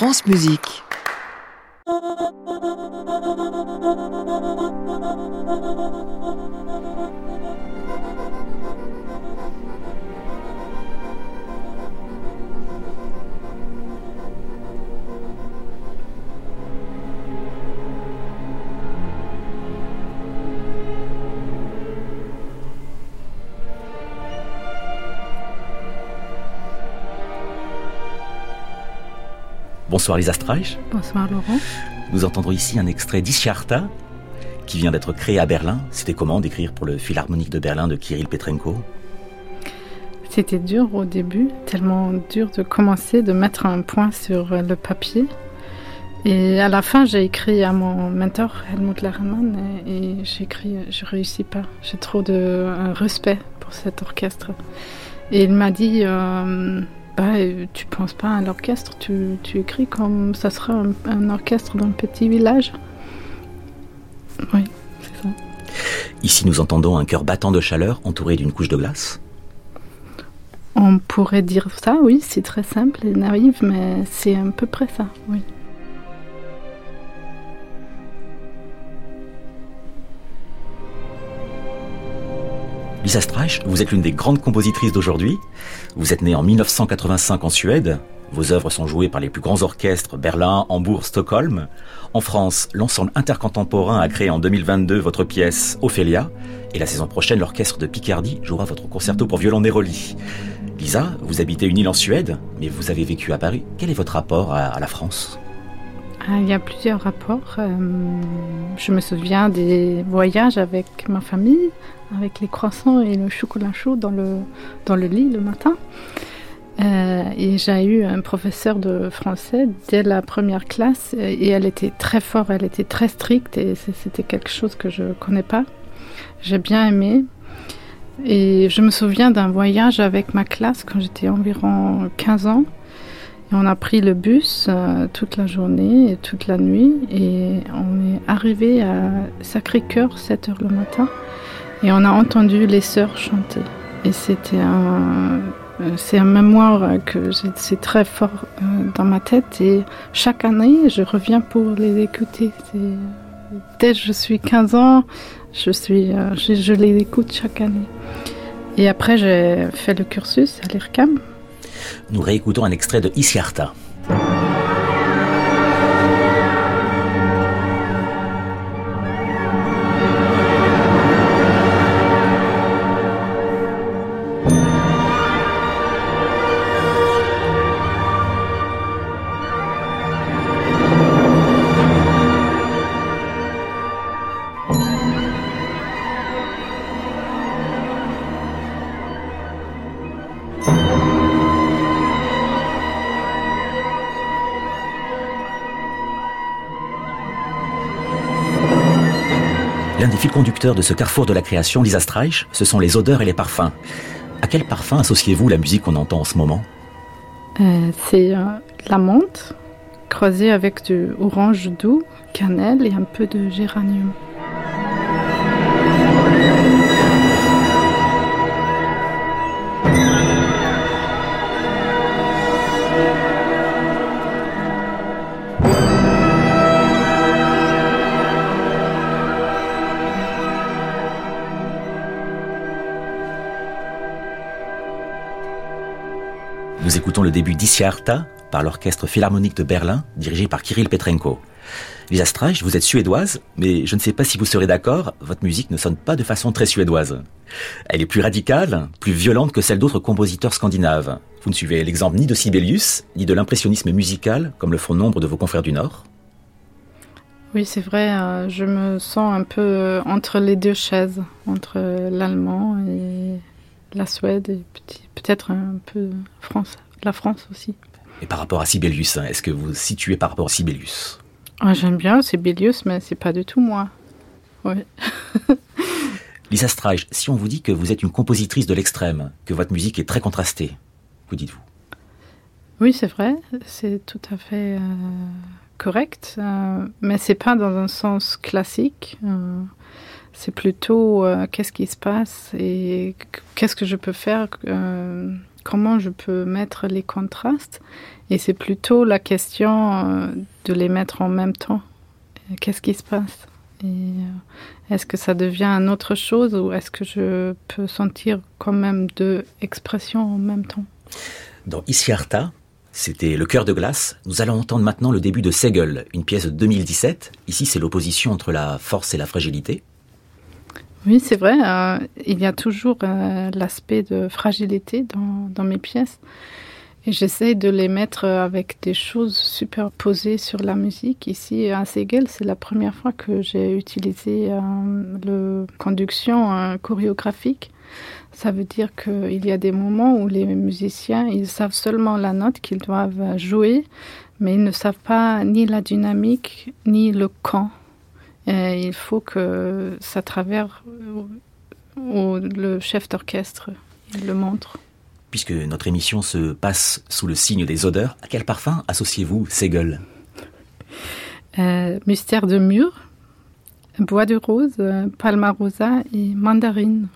France Musique. Bonsoir Lisa Streich. Bonsoir Laurent. Nous entendrons ici un extrait d'Ischiarta qui vient d'être créé à Berlin. C'était comment d'écrire pour le Philharmonique de Berlin de Kirill Petrenko? C'était dur au début, tellement dur de commencer, de mettre un point sur le papier. Et à la fin, j'ai écrit à mon mentor Helmut Lerman et, j'ai écrit, je réussis pas. J'ai trop de respect pour cet orchestre. Et il m'a dit, euh, bah, tu penses pas à l'orchestre, tu, écris comme ça sera un, orchestre dans le petit village. Oui, c'est ça. Ici, nous entendons un cœur battant de chaleur entouré d'une couche de glace. On pourrait dire ça, oui, c'est très simple et naïf, mais c'est à peu près ça, oui. Lisa Streich, vous êtes l'une des grandes compositrices d'aujourd'hui. Vous êtes née en 1985 en Suède. Vos œuvres sont jouées par les plus grands orchestres Berlin, Hambourg, Stockholm. En France, l'ensemble intercontemporain a créé en 2022 votre pièce Ophélia. Et la saison prochaine, l'orchestre de Picardie jouera votre concerto pour violon Neroli. Lisa, vous habitez une île en Suède, mais vous avez vécu à Paris. Quel est votre rapport à, la France? Il y a plusieurs rapports. Euh, je me souviens des voyages avec ma famille avec les croissants et le chocolat chaud dans le, dans le lit le matin. Euh, et j'ai eu un professeur de français dès la première classe et elle était très forte, elle était très stricte et c'était quelque chose que je ne connais pas. J'ai bien aimé. Et je me souviens d'un voyage avec ma classe quand j'étais environ 15 ans. On a pris le bus euh, toute la journée et toute la nuit et on est arrivé à Sacré-Cœur 7 heures le matin. Et on a entendu les sœurs chanter. Et c'était un, euh, c'est un mémoire que c'est très fort euh, dans ma tête. Et chaque année, je reviens pour les écouter. Dès que je suis 15 ans, je, suis, je, les écoute chaque année. Et après, j'ai fait le cursus à l'IRCAM. Nous réécoutons un extrait de Isiarta. Fils conductures de ce carrefour de la création, Lisa Streich, ce sont les odeurs et les parfums. À quel parfum associez-vous la musique qu'on entend en ce moment? Euh, C'est euh, la menthe, croisée avec du orange doux, cannelle et un peu de géranium. Nous écoutons le début d'Isiarta par l'orchestre philharmonique de Berlin, dirigé par Kirill Petrenko. Lisa Streich, vous êtes suédoise, mais je ne sais pas si vous serez d'accord, votre musique ne sonne pas de façon très suédoise. Elle est plus radicale, plus violente que celle d'autres compositeurs scandinaves. Vous ne suivez l'exemple ni de Sibelius, ni de l'impressionnisme musical, comme le font nombre de vos confrères du Nord. Oui, c'est vrai, euh, je me sens un peu euh, entre les deux chaises, entre l'allemand et la Suède et peut-être un peu France, la France aussi. Et par rapport à Sibelius, hein, est-ce que vous situez par rapport à Sibelius? Ah, J'aime bien Sibelius, mais c'est pas du tout moi. Lisa Streich, si on vous dit que vous êtes une compositrice de l'extrême, que votre musique est très contrastée, que dites-vous? Oui, c'est vrai, c'est tout à fait euh, correct, euh, mais c'est pas dans un sens classique. Euh, c'est plutôt euh, qu'est-ce qui se passe et qu'est-ce que je peux faire comment je peux mettre les contrastes. Et c'est plutôt la question euh, de les mettre en même temps. Qu'est-ce qui se passe? Euh, est-ce que ça devient une autre chose ou est-ce que je peux sentir quand même deux expressions en même temps? Dans Isiarta, c'était Le cœur de glace. Nous allons entendre maintenant le début de Segel, une pièce de 2017. Ici, c'est l'opposition entre la force et la fragilité. Oui, c'est vrai. Euh, il y a toujours l'aspect de fragilité dans, mes pièces. Et j'essaie de les mettre avec des choses superposées sur la musique. Ici, à Segel, c'est la première fois que j'ai utilisé euh, le conduction euh, chorégraphique. Ça veut dire qu'il y a des moments où les musiciens, ils savent seulement la note qu'ils doivent jouer, mais ils ne savent pas ni la dynamique, ni le camp. Et il faut que ça traverse le chef d'orchestre le montre. Puisque notre émission se passe sous le signe des odeurs, à quel parfum associez-vous Segel euh, Mystère de mûre, bois de rose, palmarosa et mandarine.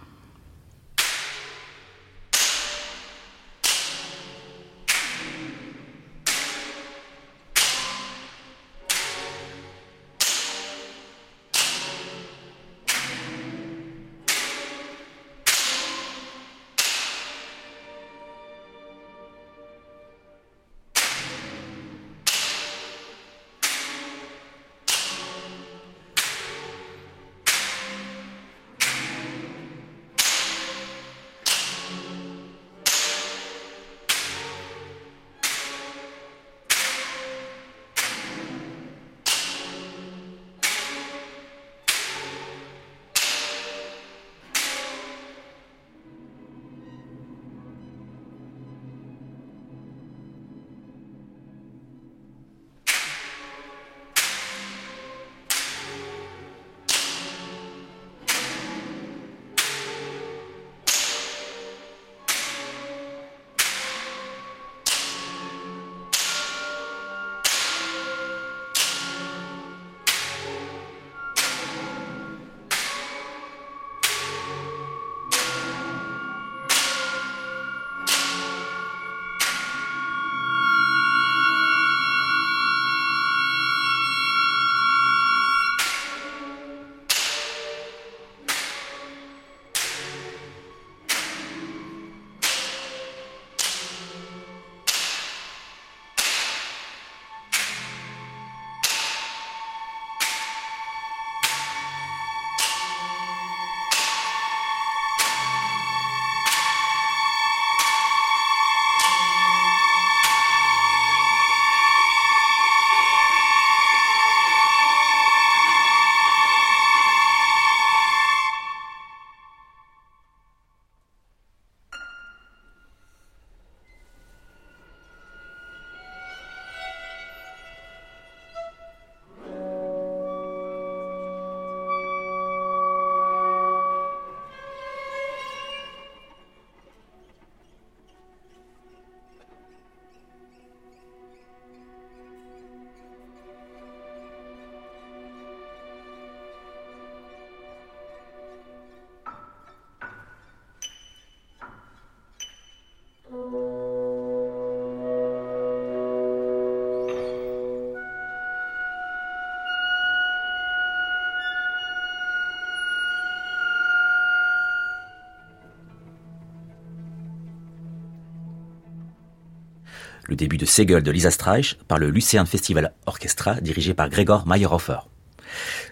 Le début de Segel de Lisa Streich par le Lucerne Festival Orchestra dirigé par Gregor Meyerhofer.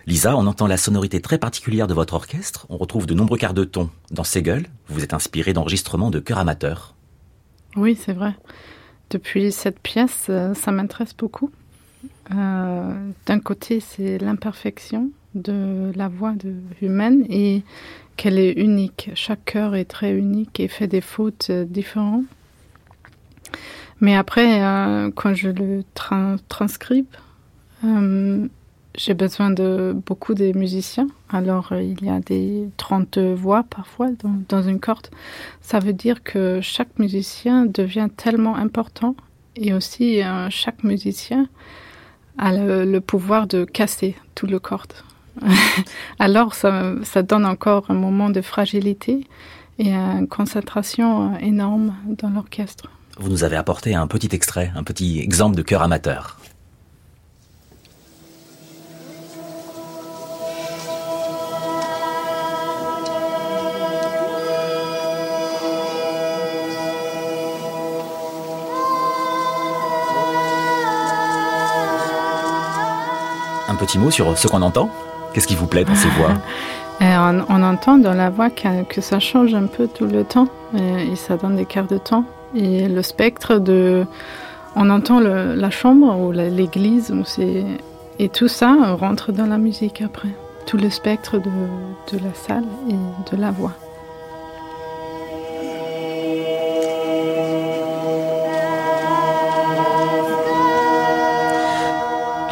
Lisa, on entend la sonorité très particulière de votre orchestre. On retrouve de nombreux quarts de ton. Dans Segel, vous êtes inspiré d'enregistrements de chœurs amateurs. Oui, c'est vrai. Depuis cette pièce, euh, ça m'intéresse beaucoup. Euh, d'un côté, c'est l'imperfection de la voix humaine et qu'elle est unique. Chaque chœur est très unique et fait des fautes euh, différentes. Mais après, euh, quand je le transcribe, euh, j'ai besoin de beaucoup de musiciens. Alors, euh, il y a des 30 voix parfois dans, une corde. Ça veut dire que chaque musicien devient tellement important et aussi chaque musicien a le, pouvoir de casser tout le corde. Alors, ça donne encore un moment de fragilité et une concentration énorme dans l'orchestre. Vous nous avez apporté un petit extrait, un petit exemple de chœur amateur. Un petit mot sur ce qu'on entend? Qu'est-ce qui vous plaît dans ces voix? Euh, on, entend dans la voix que, ça change un peu tout le temps euh, et, ça donne des quarts de temps. Et le spectre de. On entend la chambre ou l'église et tout ça rentre dans la musique après. Tout le spectre de, de la salle et de la voix.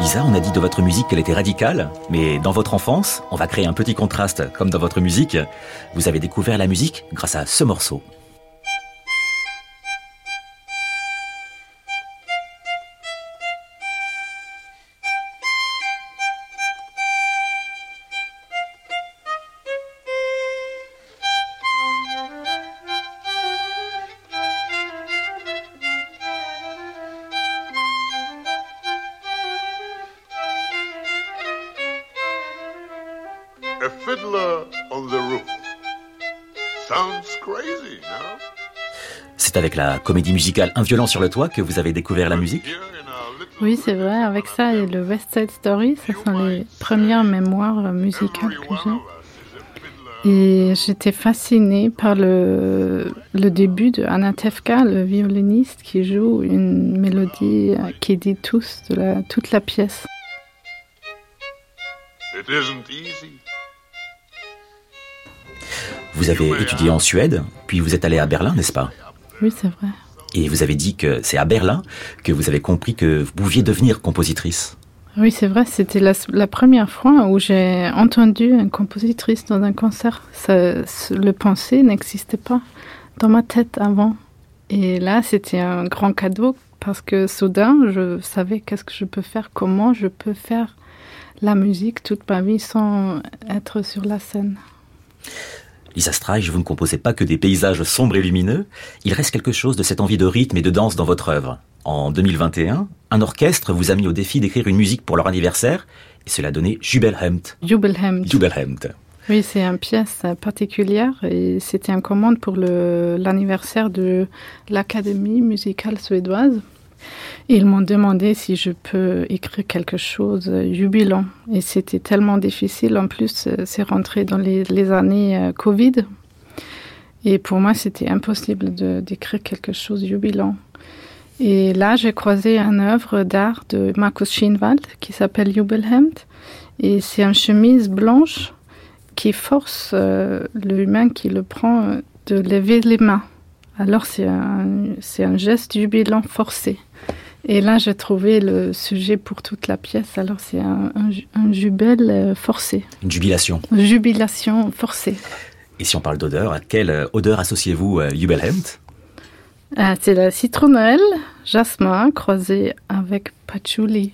Lisa, on a dit de votre musique qu'elle était radicale, mais dans votre enfance, on va créer un petit contraste, comme dans votre musique. Vous avez découvert la musique grâce à ce morceau. C'est avec la comédie musicale Un violon sur le toit que vous avez découvert la musique Oui, c'est vrai. Avec ça et le West Side Story, ce sont les premières mémoires musicales que j'ai. Et j'étais fascinée par le, le début de Anatevka, le violoniste, qui joue une mélodie qui dit tous de la, toute la pièce. Vous avez étudié en Suède, puis vous êtes allé à Berlin, n'est-ce pas Oui, c'est vrai. Et vous avez dit que c'est à Berlin que vous avez compris que vous pouviez devenir compositrice. Oui, c'est vrai, c'était la, première fois où j'ai entendu une compositrice dans un concert. le pensée n'existait pas dans ma tête avant. Et là, c'était un grand cadeau parce que soudain, je savais qu'est-ce que je peux faire, comment je peux faire la musique toute ma vie sans être sur la scène. Lisa Streich, vous ne composez pas que des paysages sombres et lumineux, il reste quelque chose de cette envie de rythme et de danse dans votre œuvre. En 2021, un orchestre vous a mis au défi d'écrire une musique pour leur anniversaire, et cela donné Jubelhemd. Jubelhemd. Jubelhemd. Oui, c'est une pièce particulière et c'était une commande pour l'anniversaire de l'Académie musicale suédoise. Ils m'ont demandé si je peux écrire quelque chose euh, jubilant. Et c'était tellement difficile. En plus, euh, c'est rentré dans les, années euh, Covid. Et pour moi, c'était impossible d'écrire quelque chose jubilant. Et là, j'ai croisé une œuvre d'art de Markus Schinwald qui s'appelle Jubelhemd. Et c'est une chemise blanche qui force l'humain qui le prend de lever les mains. Alors c'est un, un geste jubilant forcé. Et là, j'ai trouvé le sujet pour toute la pièce. Alors, c'est un, un, jubel euh, forcé. Une jubilation. Une jubilation forcée. Et si on parle d'odeur, à quelle euh, odeur associez-vous euh, Jubelhemd ah, C'est la citronnelle, jasmin croisé avec patchouli.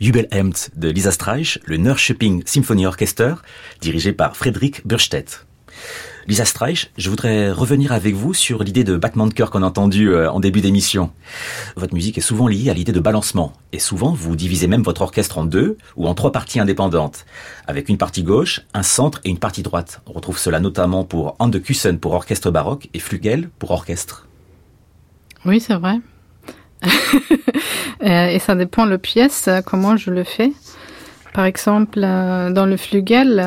Jubelhemd de Lisa Streich, le Norrköping Symphony Orchester, dirigé par Frédéric Burstedt. Lisa Streich, je voudrais revenir avec vous sur l'idée de battement de cœur qu'on a entendu euh, en début d'émission. Votre musique est souvent liée à l'idée de balancement, et souvent vous divisez même votre orchestre en deux ou en trois parties indépendantes, avec une partie gauche, un centre et une partie droite. On retrouve cela notamment pour Andekussen pour orchestre baroque et Flügel pour orchestre. Oui, c'est vrai. Euh, et ça dépend le pièce, euh, comment je le fais. Par exemple, euh, dans le flugel,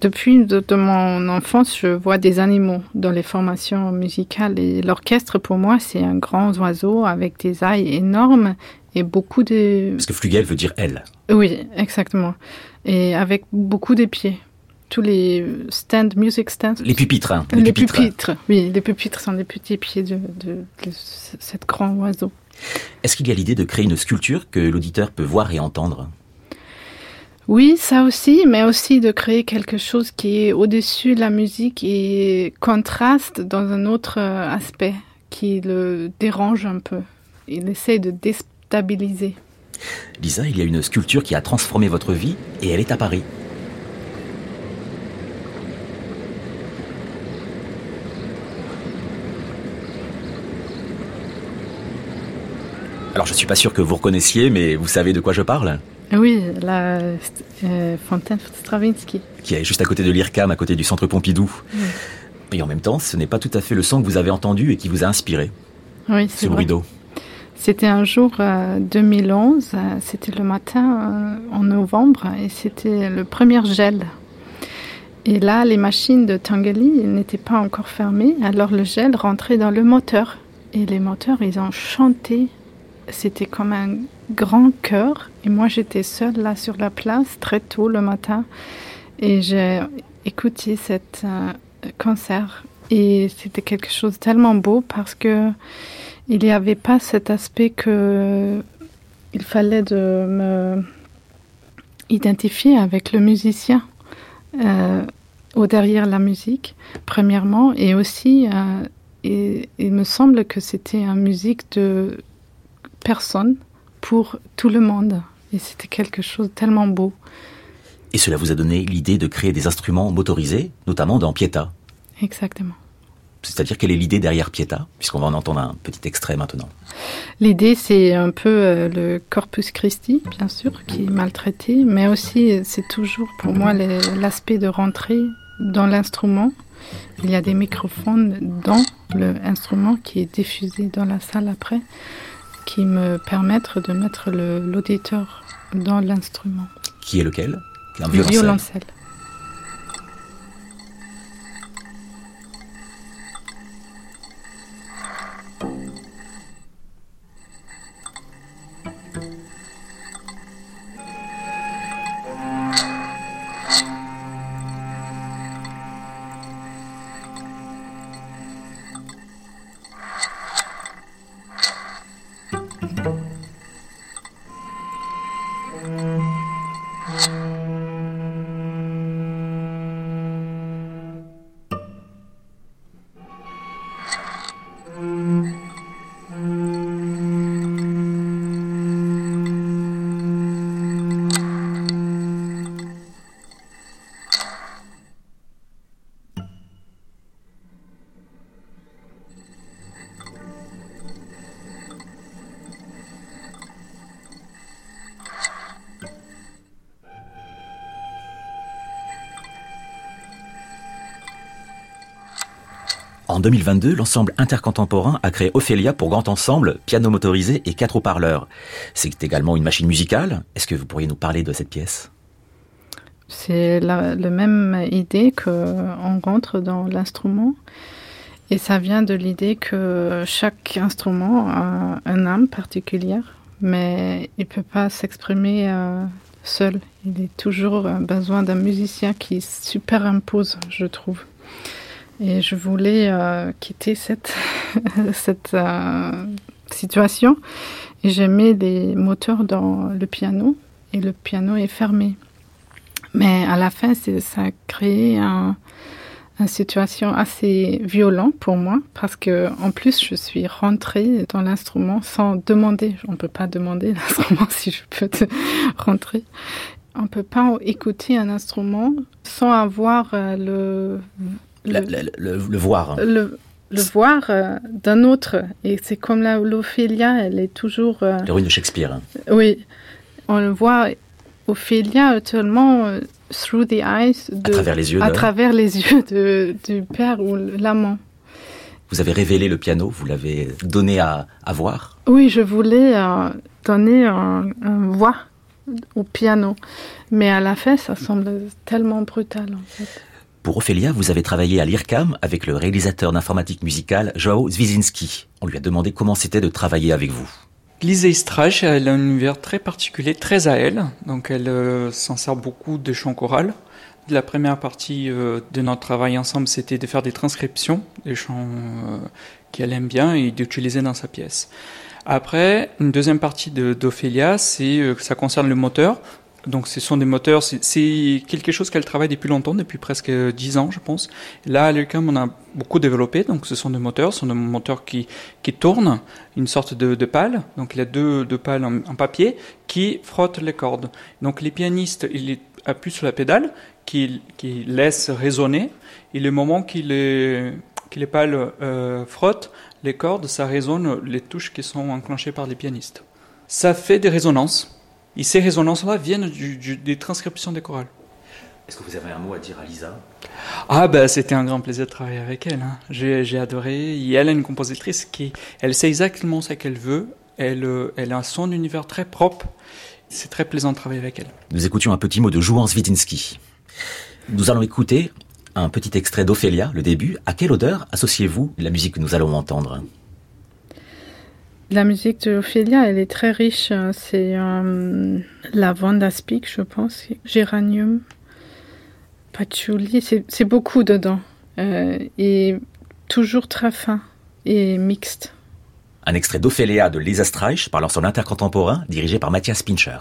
depuis de, mon enfance, je vois des animaux dans les formations musicales. Et l'orchestre, pour moi, c'est un grand oiseau avec des ailes énormes et beaucoup de... Parce que flugel veut dire aile. Oui, exactement. Et avec beaucoup de pieds tous les stand, music stands. Les pupitres. Hein, les, pupitres. Oui, les pupitres sont des petits pieds de, de, de cet grand oiseau. Est-ce qu'il y a l'idée de créer une sculpture que l'auditeur peut voir et entendre? Oui, ça aussi, mais aussi de créer quelque chose qui est au-dessus de la musique et contraste dans un autre euh, aspect qui le dérange un peu. Il essaie de déstabiliser. Lisa, il y a une sculpture qui a transformé votre vie et elle est à Paris. Alors je suis pas sûr que vous reconnaissiez, mais vous savez de quoi je parle Oui, la euh, fontaine Stravinsky. Qui est juste à côté de l'IRCAM, à côté du centre Pompidou. Et en même temps, ce n'est pas tout à fait le son que vous avez entendu et qui vous a inspiré. Oui, c'est le rideau. C'était un jour 2011, euh, euh, c'était le matin en novembre et c'était le premier gel. Et là, les machines de Tangali n'étaient pas encore fermées, alors le gel rentrait dans le moteur. Et les moteurs, ils ont chanté c'était comme un grand cœur. Et moi, j'étais seule là sur la place très tôt le matin. Et j'ai écouté cet euh, concert. Et c'était quelque chose de tellement beau parce que il n'y avait pas cet aspect que il fallait de me identifier avec le musicien euh, au derrière la musique, premièrement, et aussi, euh, il me semble que c'était une musique de personne pour tout le monde. Et c'était quelque chose de tellement beau. Et cela vous a donné l'idée de créer des instruments motorisés, notamment dans Pieta. Exactement. C'est-à-dire quelle est l'idée derrière Pieta, puisqu'on va en entendre un petit extrait maintenant. L'idée, c'est un peu euh, le Corpus Christi, bien sûr, qui est maltraité, mais aussi c'est toujours pour moi l'aspect de rentrer dans l'instrument. Il y a des microphones dans l'instrument qui est diffusé dans la salle après qui me permettent de mettre l'auditeur dans l'instrument. Qui est lequel? Un Le violoncelle. 2022, l'ensemble intercontemporain a créé Ophélia pour grand ensemble, piano motorisé et quatre haut-parleurs. C'est également une machine musicale. Est-ce que vous pourriez nous parler de cette pièce? C'est la, même idée qu'on rentre dans l'instrument. Et ça vient de l'idée que chaque instrument a un âme particulière, mais il ne peut pas s'exprimer euh, seul. Il est toujours besoin d'un musicien qui superimpose, je trouve. Et je voulais euh, quitter cette, cette euh, situation. Et j'ai mis des moteurs dans le piano et le piano est fermé. Mais à la fin, ça a créé un, une situation assez violente pour moi parce que en plus je suis rentrée dans l'instrument sans demander. On peut pas demander l'instrument si je peux te rentrer. On peut pas écouter un instrument sans avoir euh, le le, le, le, le voir. Le, le voir euh, d'un autre. Et c'est comme la l'Ophélia, elle est toujours. Euh, L'héroïne de Shakespeare. Oui. On le voit, Ophélia, actuellement, euh, through the eyes. De, à travers les yeux. À de... travers les yeux de, du père ou l'amant. Vous avez révélé le piano, vous l'avez donné à, à, voir Oui, je voulais euh, donner un, un voix au piano. Mais à la fin, ça semble tellement brutal, en fait. Pour Ophélia, vous avez travaillé à l'IRCAM avec le réalisateur d'informatique musicale Joao Zwizinski. On lui a demandé comment c'était de travailler avec vous. Lise Istrach, elle a un univers très particulier, très à elle. Donc elle euh, s'en sert beaucoup de chants chorales. La première partie euh, de notre travail ensemble, c'était de faire des transcriptions des chants euh, qu'elle aime bien et d'utiliser dans sa pièce. Après, une deuxième partie d'Ophélia, c'est ça concerne le moteur. Donc ce sont des moteurs, c'est quelque chose qu'elle travaille depuis longtemps, depuis presque dix ans, je pense. Là, à l'UQAM, on a beaucoup développé, donc ce sont des moteurs, ce sont des moteurs qui, qui tournent, une sorte de, de donc il y a deux, deux pales en, papier, qui frottent les cordes. Donc les pianistes, ils appuient sur la pédale, qui, qui laisse résonner, et le moment qu'il les, que les pales euh, frottent les cordes, ça résonne les touches qui sont enclenchées par les pianistes. Ça fait des résonances. Et ces résonances-là viennent du, du, des transcriptions des chorales. Est-ce que vous avez un mot à dire à Lisa? Ah ben c'était un grand plaisir de travailler avec elle. Hein. J'ai adoré. Et elle est une compositrice qui, elle sait exactement ce qu'elle veut. Elle, elle a son univers très propre. C'est très plaisant de travailler avec elle. Nous écoutions un petit mot de Jouan Svitinski. Nous allons écouter un petit extrait d'Ophélia, le début. À quelle odeur associez-vous la musique que nous allons entendre? La musique de elle est très riche. C'est euh, lavande aspic, je pense, géranium, patchouli. C'est beaucoup dedans. Euh, et toujours très fin et mixte. Un extrait d'Ophélia de Lisa Streich par l'ensemble intercontemporain dirigé par Mathias Pincher.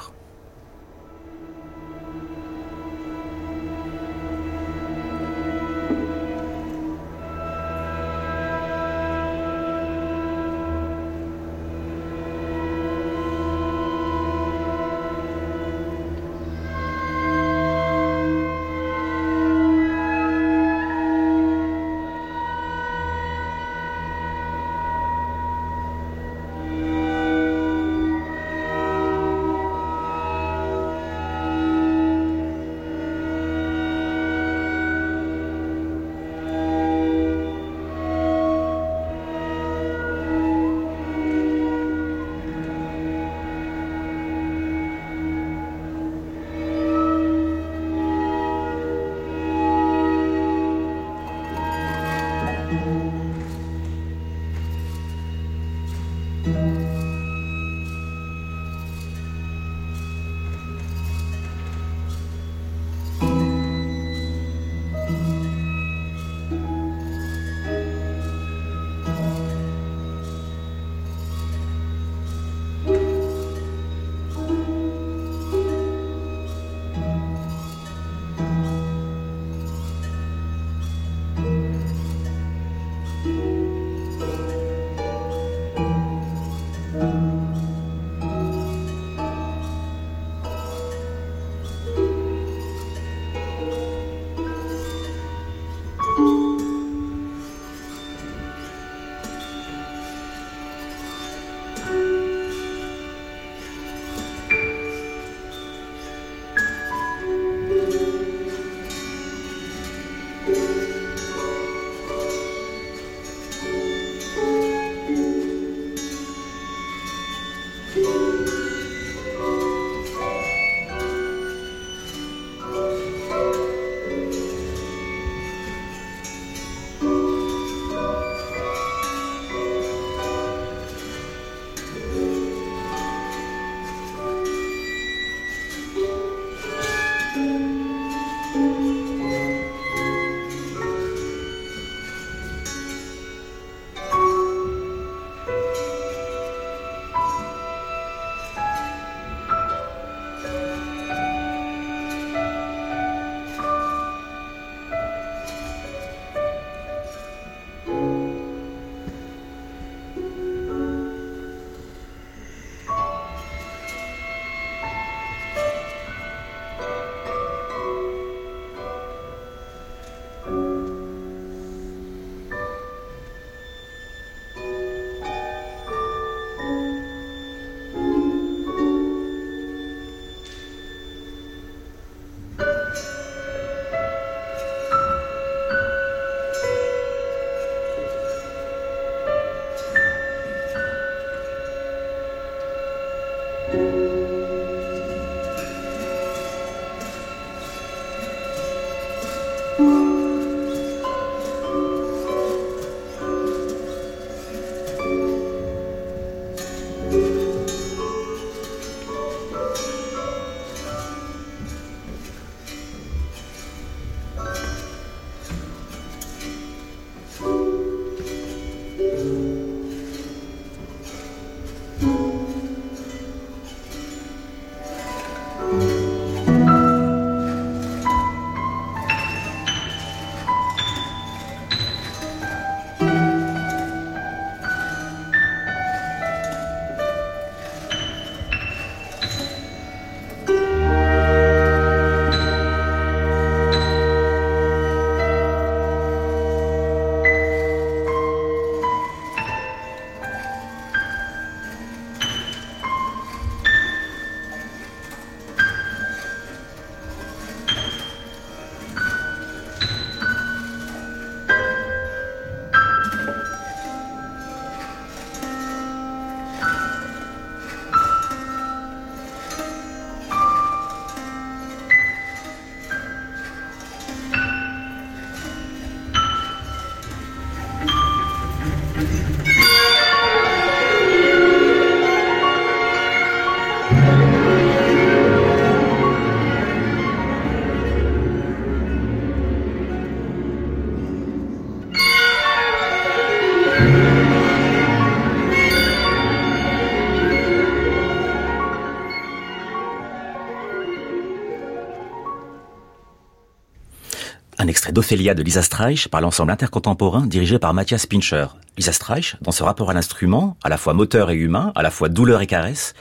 d'Ophélia de Lisa Streich par l'ensemble intercontemporain dirigé par Matthias Pincher. Lisa Streich, dans ce rapport à l'instrument, à la fois moteur et humain, à la fois douleur et caresse,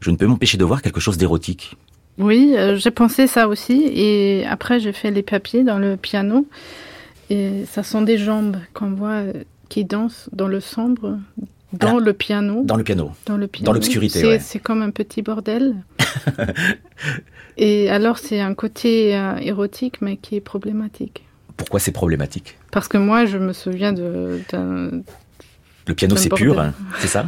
je ne peux m'empêcher de voir quelque chose d'érotique. Oui, euh, j'ai pensé ça aussi. Et après, j'ai fait les papiers dans le piano. Et ça sont des jambes qu'on voit euh, qui dansent dans le sombre, dans le piano. Dans le piano. Dans le piano. Dans l'obscurité. C'est comme un petit bordel. et alors, c'est un côté euh, érotique, mais qui est problématique. Pourquoi c'est problématique Parce que moi, je me souviens de. Le piano, c'est pur, hein, c'est ça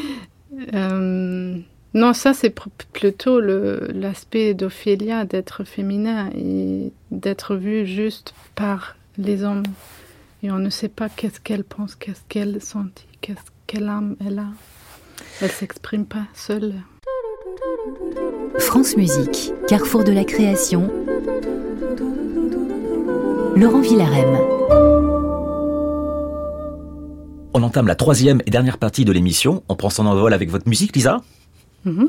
euh, Non, ça, c'est plutôt l'aspect d'Ophélia, d'être féminin et d'être vue juste par les hommes. Et on ne sait pas qu'est-ce qu'elle pense, qu'est-ce qu'elle sentit, qu'est-ce quelle âme elle a. Elle s'exprime pas seule. France Musique, carrefour de la création. Laurent Villarem. On entame la troisième et dernière partie de l'émission. On prend son envol avec votre musique, Lisa? Mhm.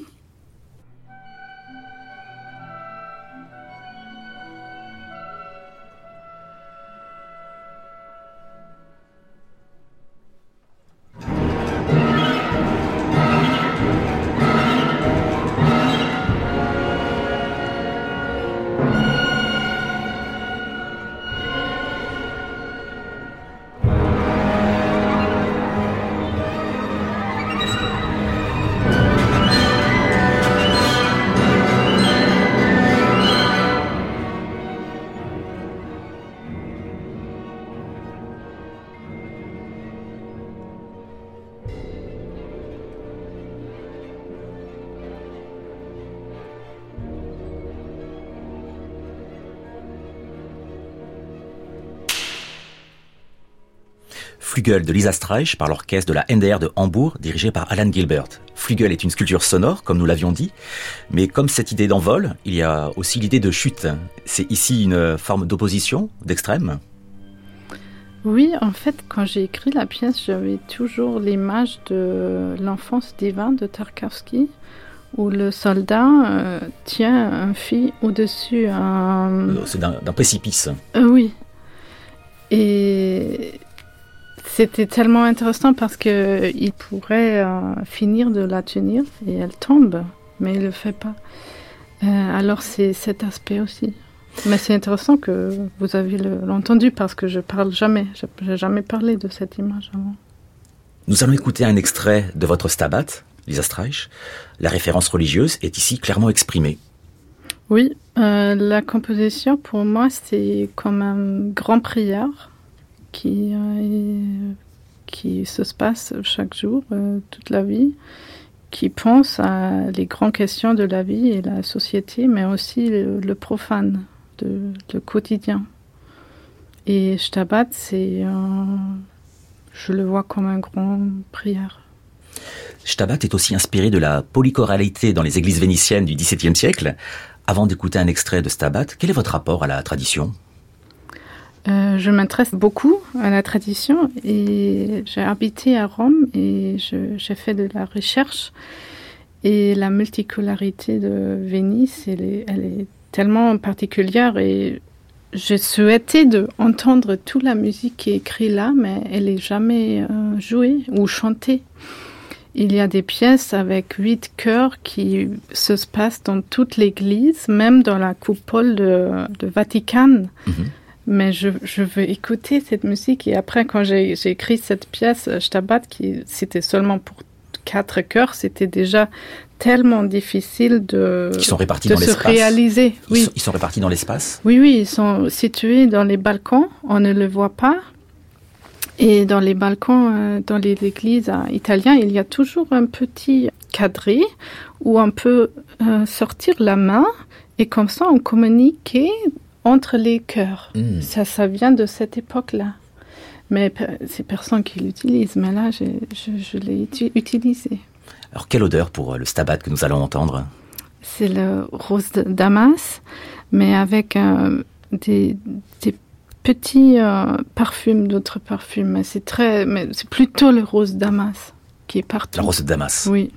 Flügel de Lisa Streich par l'orchestre de la NDR de Hambourg dirigé par Alan Gilbert. Flügel est une sculpture sonore, comme nous l'avions dit, mais comme cette idée d'envol, il y a aussi l'idée de chute. C'est ici une forme d'opposition, d'extrême? Oui, en fait, quand j'ai écrit la pièce, j'avais toujours l'image de l'enfance divin de Tarkovsky, où le soldat euh, tient un fille au-dessus. Un... C'est d'un précipice. Euh, oui. Et c'était tellement intéressant parce que il pourrait finir de la tenir et elle tombe, mais il le fait pas. alors c'est cet aspect aussi. Mais c'est intéressant que vous avez l'entendu parce que je parle jamais, j'ai jamais parlé de cette image avant. Nous allons écouter un extrait de votre Stabat, Lisa Streich, la référence religieuse est ici clairement exprimée. Oui, euh, la composition pour moi c'est comme un grand prière qui, euh, qui se passe chaque jour, euh, toute la vie, qui pense à les grandes questions de la vie et la société, mais aussi le, profane, de, le quotidien. Et Stabat, c'est, je le vois comme un grand prière. Stabat est aussi inspiré de la polychoralité dans les églises vénitiennes du XVIIe siècle. Avant d'écouter un extrait de Stabat, quel est votre rapport à la tradition? Euh, je m'intéresse beaucoup à la tradition et j'ai habité à Rome et j'ai fait de la recherche. Et la multicolarité de Venise, elle est, elle est tellement particulière et j'ai souhaité de entendre toute la musique qui est écrite là, mais elle n'est jamais euh, jouée ou chantée. Il y a des pièces avec huit chœurs qui se passent dans toute l'église, même dans la coupole de, Vatican. Mhm. Mais je, veux écouter cette musique. Et après, quand j'ai écrit cette pièce, Stabat, qui c'était seulement pour quatre chœurs, c'était déjà tellement difficile de, sont répartis de se réaliser. oui. Sont, ils sont répartis dans l'espace Oui, oui, ils sont situés dans les balcons. On ne le voit pas. Et dans les balcons, euh, dans les églises italiennes, il y a toujours un petit cadré où on peut euh, sortir la main et comme ça on communique entre les cœurs. Hmm. Ça, ça vient de cette époque-là. Mais c'est personne qui l'utilise, mais là, je, je, l'ai utilisé. Alors, quelle odeur pour euh, le stabat que nous allons entendre? C'est le rose de Damas, mais avec des, des petits euh, parfums, d'autres parfums. C'est très, mais c'est plutôt le rose Damas qui est partout. La rose de Damas. Oui.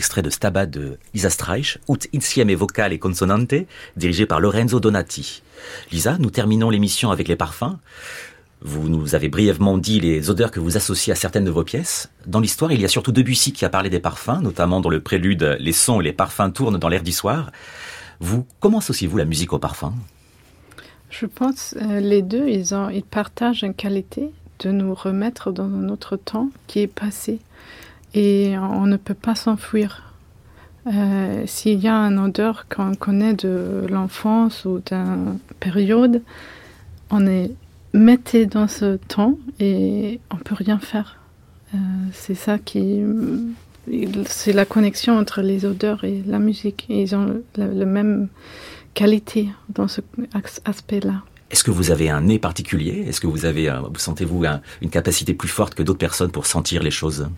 Extrait de Stabat de Lisa Streich, Ut insieme vocale et consonante, dirigé par Lorenzo Donati. Lisa, nous terminons l'émission avec les parfums. Vous nous avez brièvement dit les odeurs que vous associez à certaines de vos pièces. Dans l'histoire, il y a surtout Debussy qui a parlé des parfums, notamment dans le prélude Les sons et les parfums tournent dans l'air du soir. Vous, comment associez-vous la musique aux parfums? Je pense euh, les deux, ils, ont, ils partagent une qualité de nous remettre dans un autre temps qui est passé. Et on ne peut pas s'enfuir. Euh, S'il y a une odeur qu'on connaît de l'enfance ou d'une période, on est mettez dans ce temps et on peut rien faire. Euh, c'est ça qui, c'est la connexion entre les odeurs et la musique. ils ont la, même qualité dans ce aspect-là. Est-ce que vous avez un nez particulier? Est-ce que vous avez, vous sentez-vous une capacité plus forte que d'autres personnes pour sentir les choses?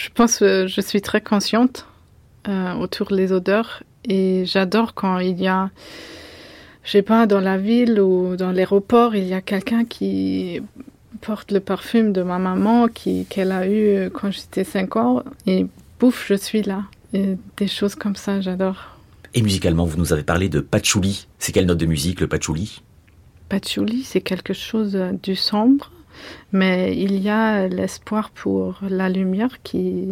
Je pense que je suis très consciente euh, autour des odeurs et j'adore quand il y a je sais pas, dans la ville ou dans l'aéroport, il y a quelqu'un qui porte le parfum de ma maman qu'elle a eu quand j'étais 5 ans et pouf, je suis là. Et des choses comme ça, j'adore. Et musicalement, vous nous avez parlé de patchouli. C'est quelle note de musique le patchouli? Patchouli, c'est quelque chose du sombre, mais il y a l'espoir pour la lumière qui,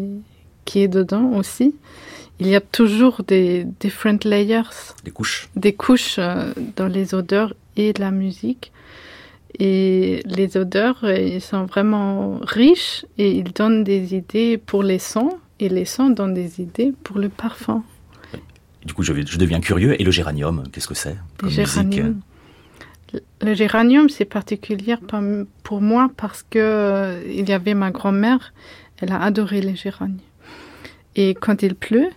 qui est dedans aussi il y a toujours des different layers. Des couches. Des couches euh, dans les odeurs et la musique. Et les odeurs, euh, ils sont vraiment riches et ils donnent des idées pour les sons et les sons donnent des idées pour le parfum. Du coup, je, je deviens curieux. Et le géranium, qu'est-ce que c'est Le géranium. Le géranium, c'est particulier pour moi parce que euh, il y avait ma grand-mère, elle a adoré les géraniums. Et quand il pleut,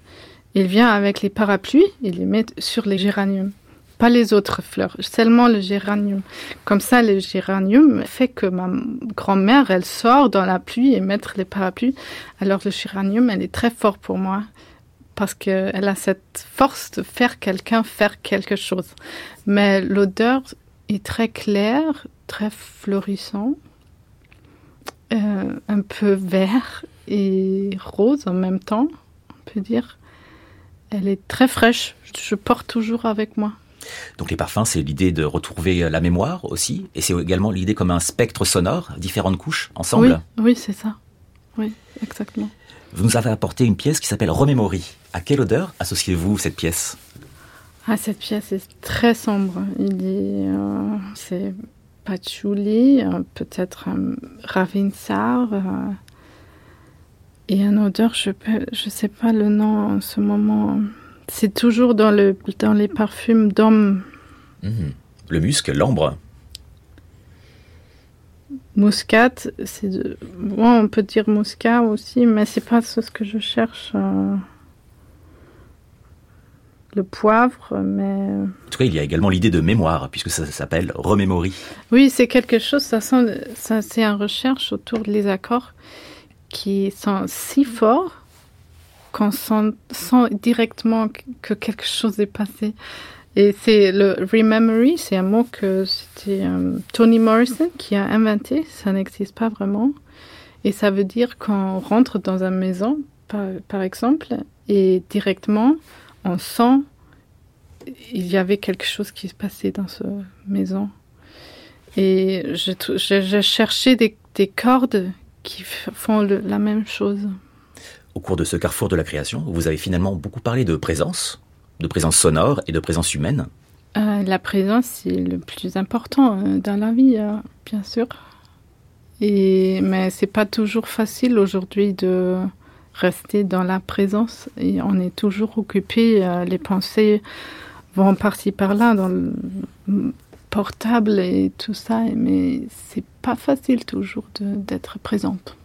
il vient avec les parapluies et les met sur les géraniums. Pas les autres fleurs, seulement le géranium. Comme ça, le géranium fait que ma grand-mère, elle sort dans la pluie et met les parapluies. Alors le géranium, elle est très fort pour moi parce qu'elle a cette force de faire quelqu'un faire quelque chose. Mais l'odeur est très claire, très florissant, euh, un peu vert et rose en même temps, on peut dire. Elle est très fraîche. Je porte toujours avec moi. Donc les parfums, c'est l'idée de retrouver la mémoire aussi, et c'est également l'idée comme un spectre sonore, différentes couches ensemble. Oui, oui c'est ça. Oui, exactement. Vous nous avez apporté une pièce qui s'appelle Remémorie. À quelle odeur associez-vous cette pièce? Ah, cette pièce est très sombre. Il est, euh, c'est patchouli, euh, peut-être euh, ravinsar, euh, et un odeur, je ne je sais pas le nom en ce moment. C'est toujours dans, le, dans les parfums d'hommes. Mhm. Le musc, l'ambre. Muscat, c'est bon, on peut dire muscat aussi, mais c'est pas ce que je cherche. Le poivre, mais. En tout cas, il y a également l'idée de mémoire, puisque ça, s'appelle remémorie. Oui, c'est quelque chose, ça, ça c'est une recherche autour des accords qui sont si forts qu'on sent, directement que quelque chose est passé. Et c'est le rememory, c'est un mot que c'était euh, Tony Morrison qui a inventé, ça n'existe pas vraiment. Et ça veut dire qu'on rentre dans une maison, par, par, exemple, et directement on sent il y avait quelque chose qui se passait dans cette maison. Et j'ai cherché des, des cordes qui font la même chose. Au cours de ce carrefour de la création, vous avez finalement beaucoup parlé de présence, de présence sonore et de présence humaine. Euh, la présence, c'est le plus important euh, dans la vie, euh, bien sûr. Et, mais c'est pas toujours facile aujourd'hui de rester dans la présence. Et on est toujours occupé, les pensées vont par-ci par-là dans le portable et tout ça, mais c'est pas facile toujours d'être présente.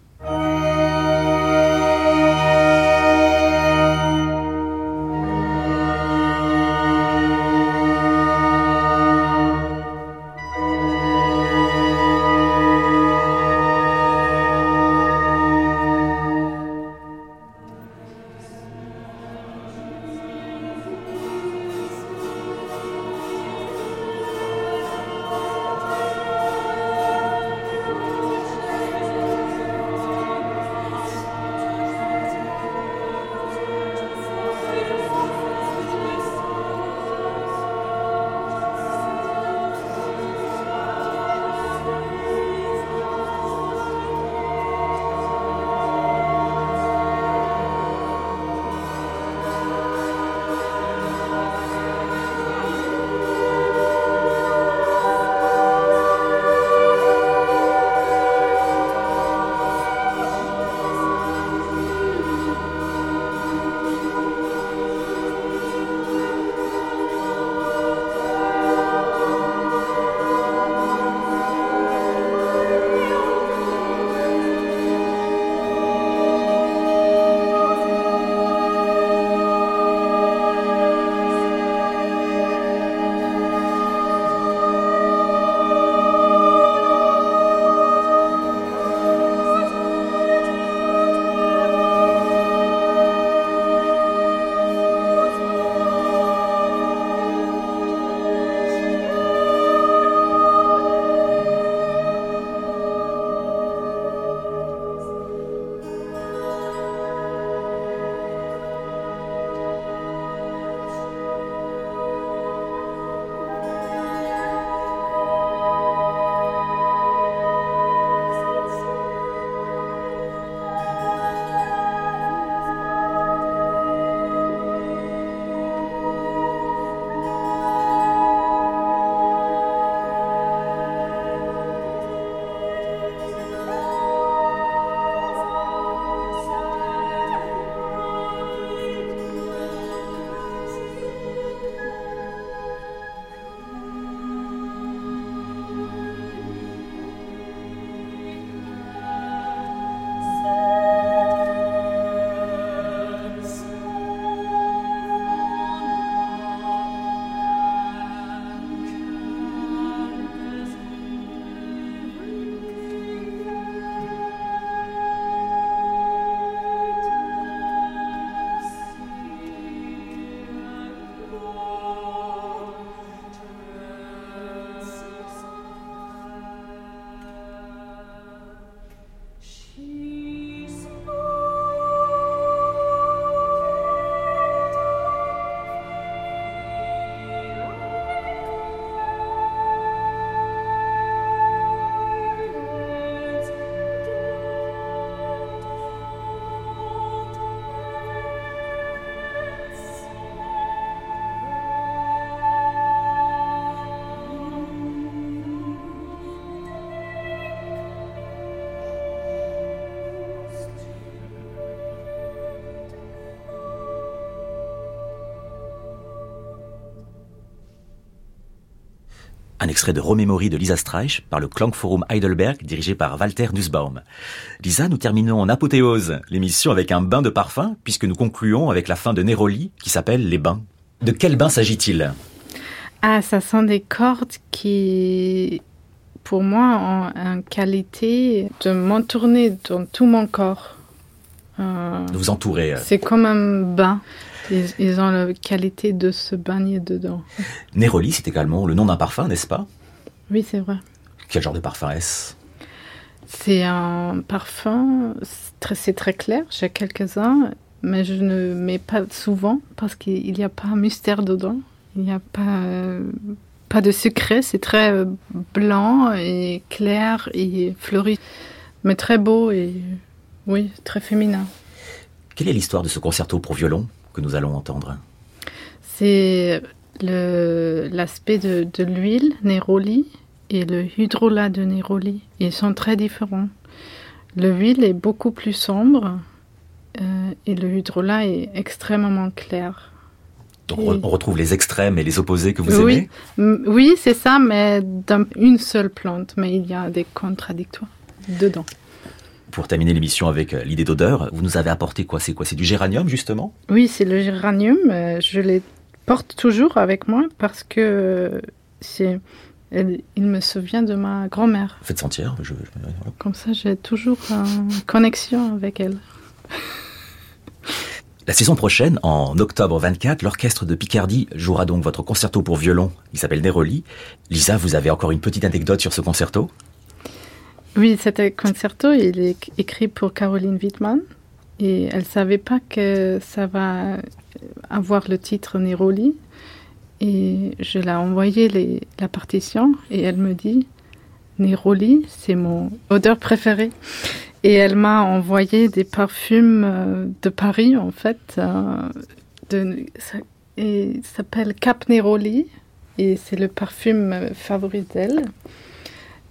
Un extrait de Remémorie de Lisa Streich par le Klangforum Heidelberg dirigé par Walter Nussbaum. Lisa, nous terminons en apothéose l'émission avec un bain de parfum puisque nous concluons avec la fin de Neroli qui s'appelle Les bains. De quel bain s'agit-il? Ah, ça sont des cordes qui, pour moi, ont une qualité de m'entourner dans tout mon corps. Euh, de vous entourer. Euh. C'est comme un bain. Ils, ont la qualité de se baigner dedans. Neroli, c'est également le nom d'un parfum, n'est-ce pas? Oui, c'est vrai. Quel genre de parfum est-ce? C'est un parfum, c'est très clair, j'ai quelques-uns, mais je ne mets pas souvent parce qu'il n'y a pas un mystère dedans. Il n'y a pas, pas de secret, c'est très euh, blanc et clair et fleuri, mais très beau et oui, très féminin. Quelle est l'histoire de ce concerto pour violon? Que nous allons entendre C'est l'aspect de, de l'huile Neroli et le hydrolat de Neroli. Ils sont très différents. Le huile est beaucoup plus sombre euh, et le hydrolat est extrêmement clair. Donc on retrouve les extrêmes et les opposés que vous oui. aimez Oui, c'est ça, mais dans une seule plante. Mais il y a des contradictoires dedans pour terminer l'émission avec euh, l'idée d'odeur, vous nous avez apporté quoi? C'est quoi? C'est du géranium justement? Oui, c'est le géranium. Euh, je les porte toujours avec moi parce que euh, c'est il me souvient de ma grand-mère. Faites sentir. Comme ça, j'ai toujours une connexion avec elle. La saison prochaine, en octobre 24, l'orchestre de Picardie jouera donc votre concerto pour violon. Il s'appelle Neroli. Lisa, vous avez encore une petite anecdote sur ce concerto? Oui, c'était concerto, il est écrit pour Caroline Wittmann. Et elle ne savait pas que ça va avoir le titre Neroli. Et je l'ai envoyé la partition et elle me dit Neroli, c'est mon odeur préférée. Et elle m'a envoyé des parfums euh, de Paris, en fait. Euh, de, et s'appelle Cap Neroli. Et c'est le parfum favori d'elle.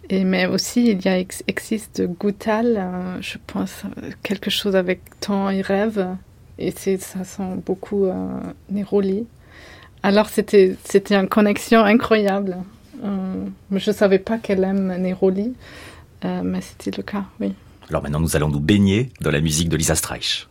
Et, mais aussi, il y a, existe Goutal, euh, je pense, quelque chose avec temps et rêve. Et ça sent beaucoup euh, Néroli. Alors, c'était une connexion incroyable. Euh, je ne savais pas qu'elle aime Néroli, euh, mais c'était le cas, oui. Alors maintenant, nous allons nous baigner dans la musique de Lisa Streich.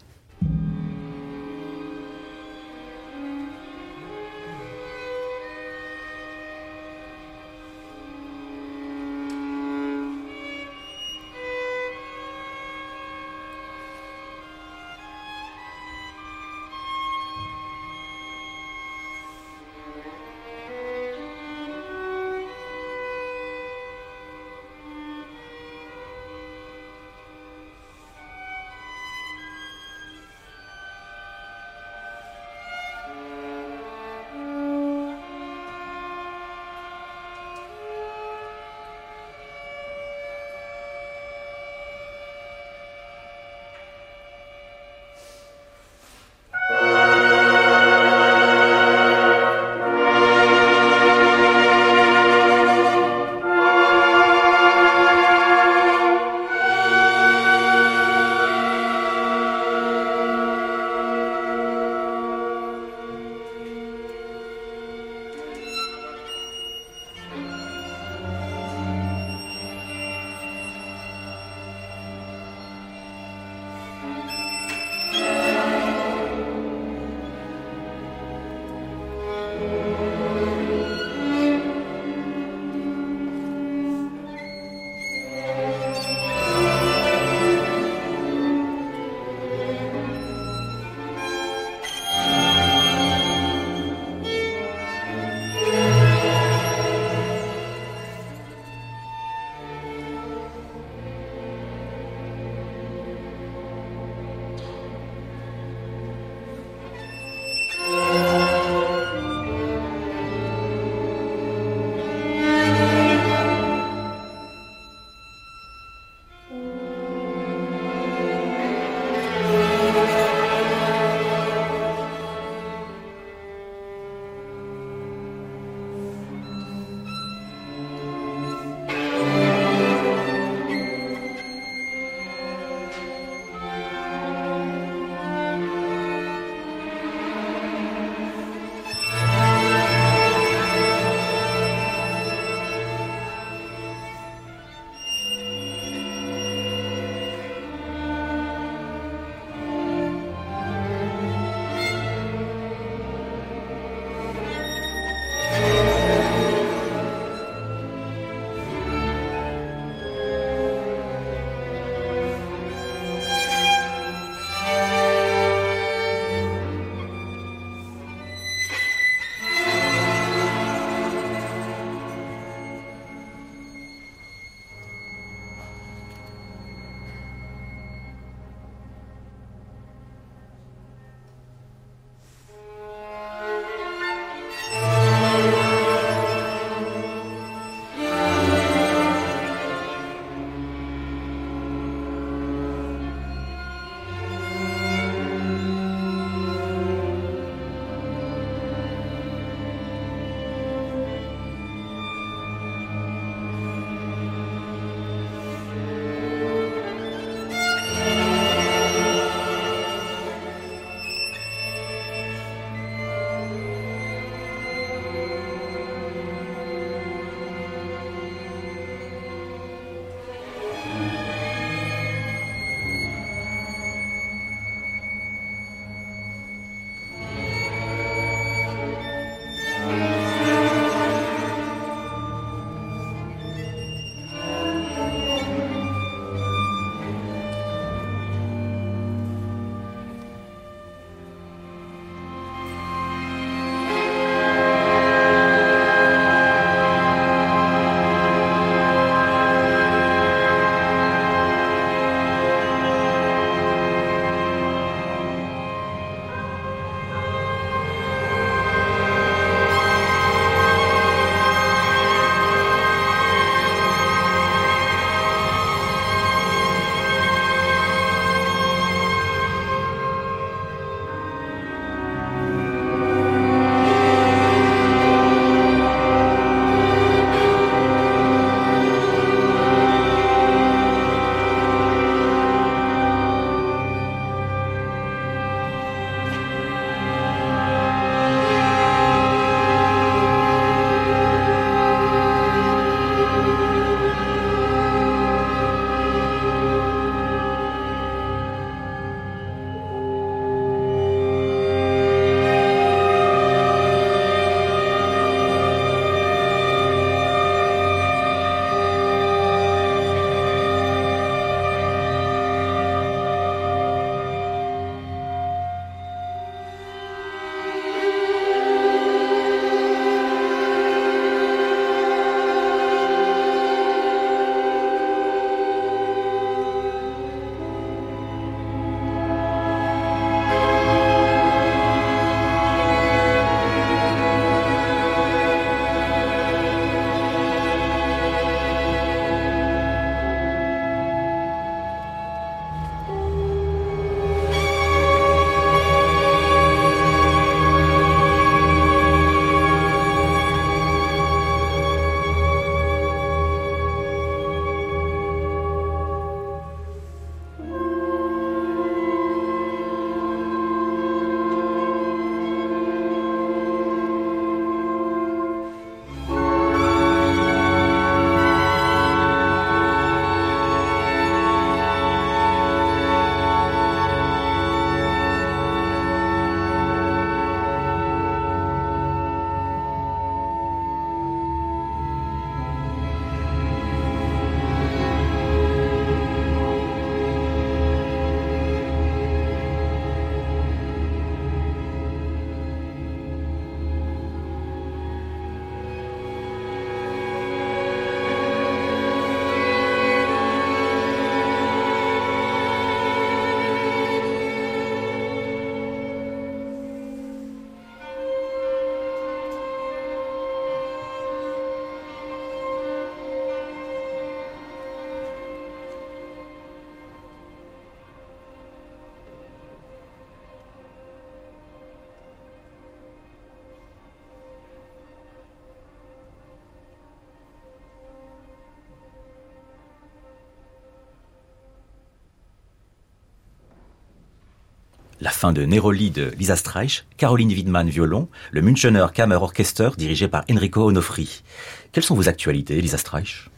La fin de Neroli de Lisa Streich, Caroline Widman violon, le Münchener Kammer Orchester dirigé par Enrico Onofri. Quelles sont vos actualités, Lisa Streich?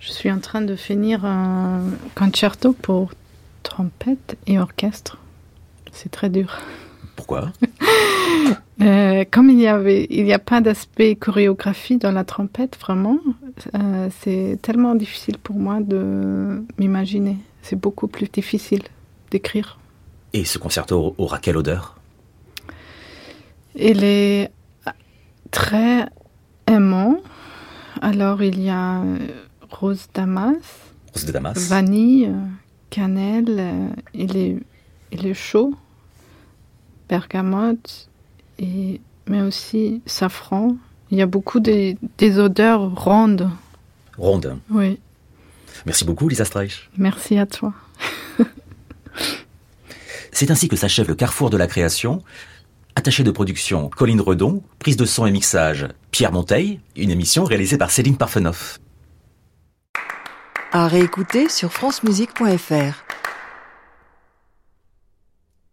Je suis en train de finir un concerto pour trompette et orchestre. C'est très dur. Pourquoi? Euh, Comme il n'y avait, il n'y a pas d'aspect chorégraphie dans la trompette, vraiment, euh, c'est tellement difficile pour moi de m'imaginer. C'est beaucoup plus difficile d'écrire. Et ce concerto aura quelle odeur Il est très aimant. Alors il y a rose damas, rose de Damas, vanille, cannelle. Il est, il est chaud bergamote, et, mais aussi safran. Il y a beaucoup des, des odeurs rondes. Rondes Oui. Merci beaucoup, Lisa Streich. Merci à toi. C'est ainsi que s'achève le carrefour de la création. Attaché de production, Colline Redon. Prise de son et mixage, Pierre Monteil. Une émission réalisée par Céline Parfenoff. À réécouter sur francemusique.fr.